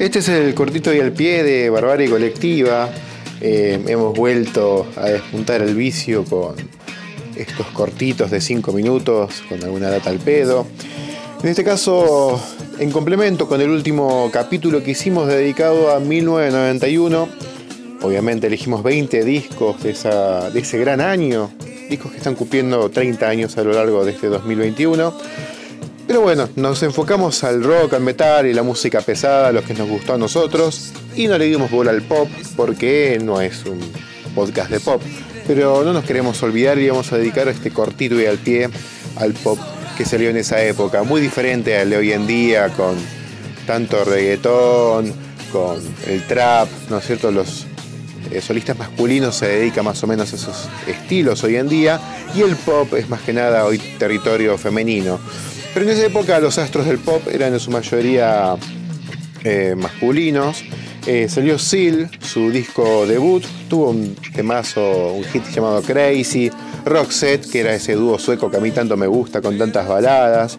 Este es el cortito y al pie de Barbarie Colectiva. Eh, hemos vuelto a despuntar el vicio con estos cortitos de 5 minutos, con alguna data al pedo. En este caso, en complemento con el último capítulo que hicimos dedicado a 1991, obviamente elegimos 20 discos de, de ese gran año, discos que están cumpliendo 30 años a lo largo de este 2021. Pero bueno, nos enfocamos al rock, al metal y la música pesada, lo que nos gustó a nosotros, y no le dimos bola al pop porque no es un podcast de pop. Pero no nos queremos olvidar y vamos a dedicar este cortito y al pie al pop que salió en esa época, muy diferente al de hoy en día, con tanto reggaetón, con el trap, ¿no es cierto? Los eh, solistas masculinos se dedican más o menos a esos estilos hoy en día, y el pop es más que nada hoy territorio femenino. Pero en esa época los astros del pop eran en su mayoría eh, masculinos. Eh, salió Seal, su disco debut, tuvo un temazo, un hit llamado Crazy, Roxette, que era ese dúo sueco que a mí tanto me gusta con tantas baladas.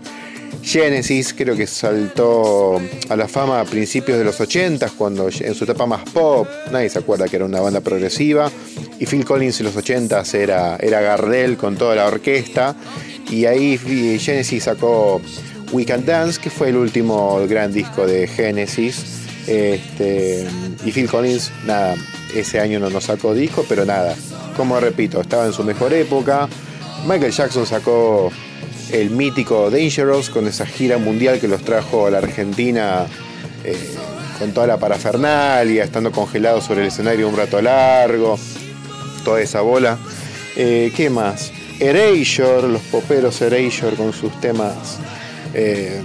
Genesis, creo que saltó a la fama a principios de los 80 cuando en su etapa más pop, nadie se acuerda que era una banda progresiva, y Phil Collins en los 80 era, era Gardel con toda la orquesta, y ahí Genesis sacó We Can Dance, que fue el último gran disco de Genesis, este, y Phil Collins, nada, ese año no nos sacó disco, pero nada, como repito, estaba en su mejor época, Michael Jackson sacó el mítico Dangerous con esa gira mundial que los trajo a la Argentina eh, con toda la parafernalia, estando congelado sobre el escenario un rato largo, toda esa bola. Eh, ¿Qué más? Erasure, los poperos Erasure con sus temas eh,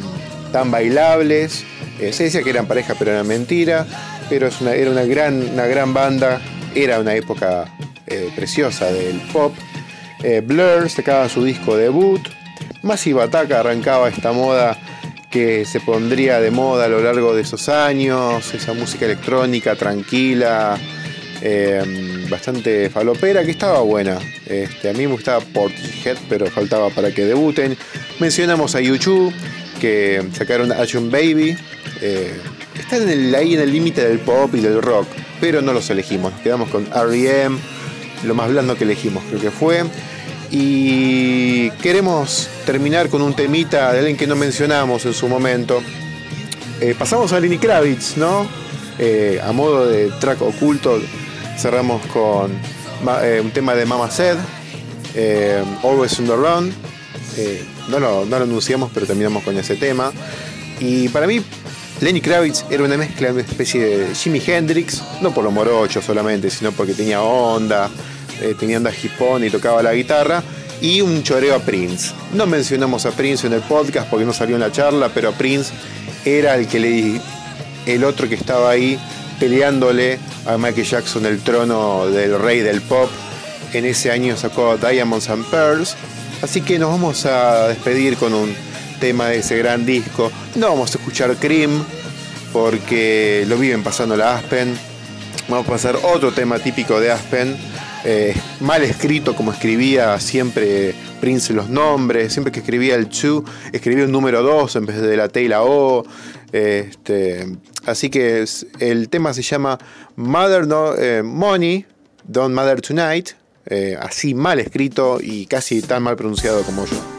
tan bailables. se decía que eran pareja, pero era mentira. Pero era una gran, una gran banda. Era una época preciosa del pop. Blur sacaba su disco debut. Massive Attack arrancaba esta moda que se pondría de moda a lo largo de esos años, esa música electrónica tranquila, em, bastante falopera, que estaba buena. Este, a mí me gustaba Portishead, pero faltaba para que debuten. Mencionamos a YouTube, que sacaron Action Baby. Eh, están ahí en el límite del pop y del rock, pero no los elegimos. quedamos con REM, lo más blando que elegimos, creo que fue. Y queremos terminar con un temita de alguien que no mencionamos en su momento. Eh, pasamos a Lenny Kravitz, ¿no? Eh, a modo de track oculto, cerramos con eh, un tema de Mama Said, Always on Run. no, lo, no lo anunciamos, pero terminamos con ese tema. Y para mí, Lenny Kravitz era una mezcla, una especie de Jimi Hendrix, no por lo morocho solamente, sino porque tenía onda, eh, tenía onda hipón y tocaba la guitarra, y un choreo a Prince. No mencionamos a Prince en el podcast porque no salió en la charla, pero Prince era el que le el otro que estaba ahí peleándole a Michael Jackson el trono del rey del pop. En ese año sacó Diamonds and Pearls. Así que nos vamos a despedir con un tema de ese gran disco. No vamos a escuchar Cream porque lo viven pasando la Aspen. Vamos a pasar otro tema típico de Aspen eh, mal escrito como escribía siempre Prince los nombres, siempre que escribía el 2, escribía un número 2 en vez de la T y la O. Este, así que el tema se llama Mother no, eh, Money, Don't Mother Tonight, eh, así mal escrito y casi tan mal pronunciado como yo.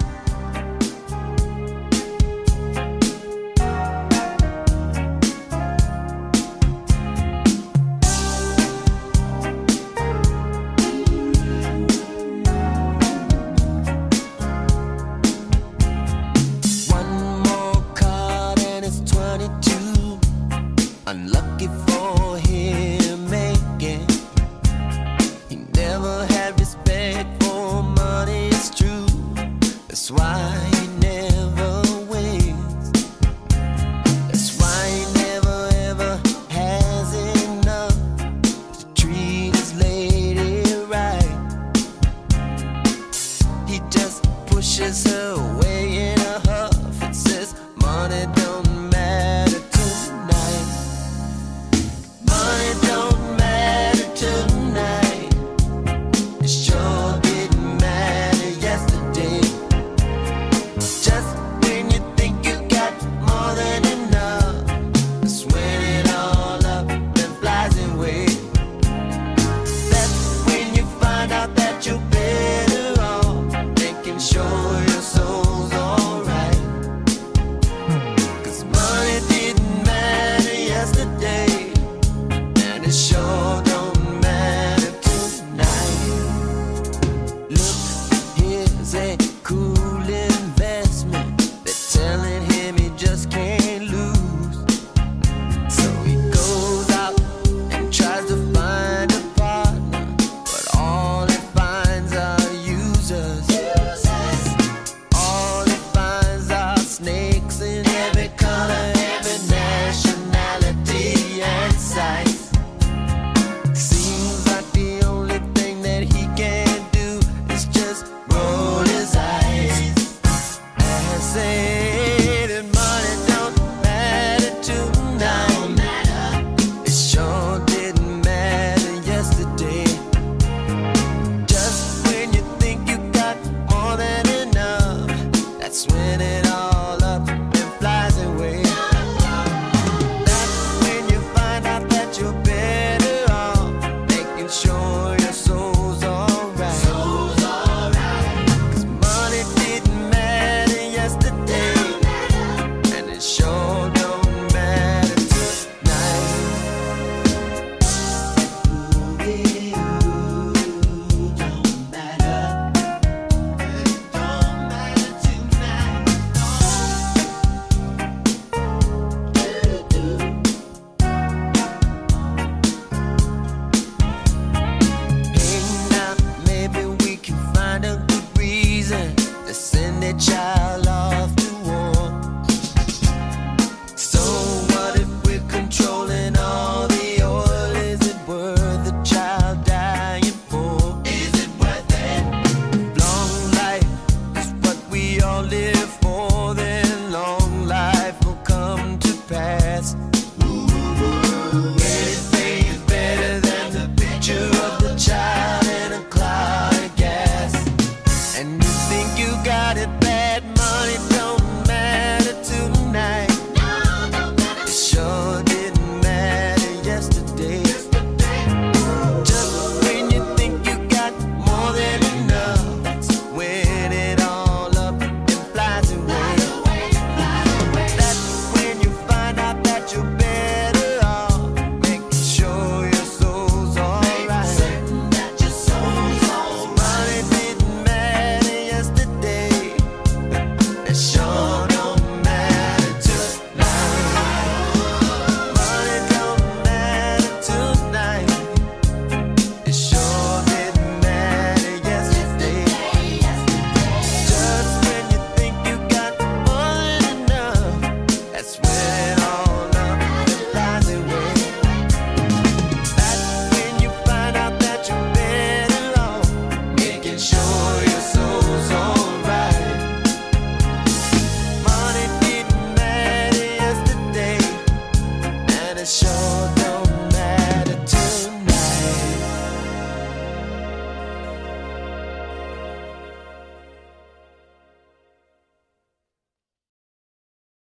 and cooling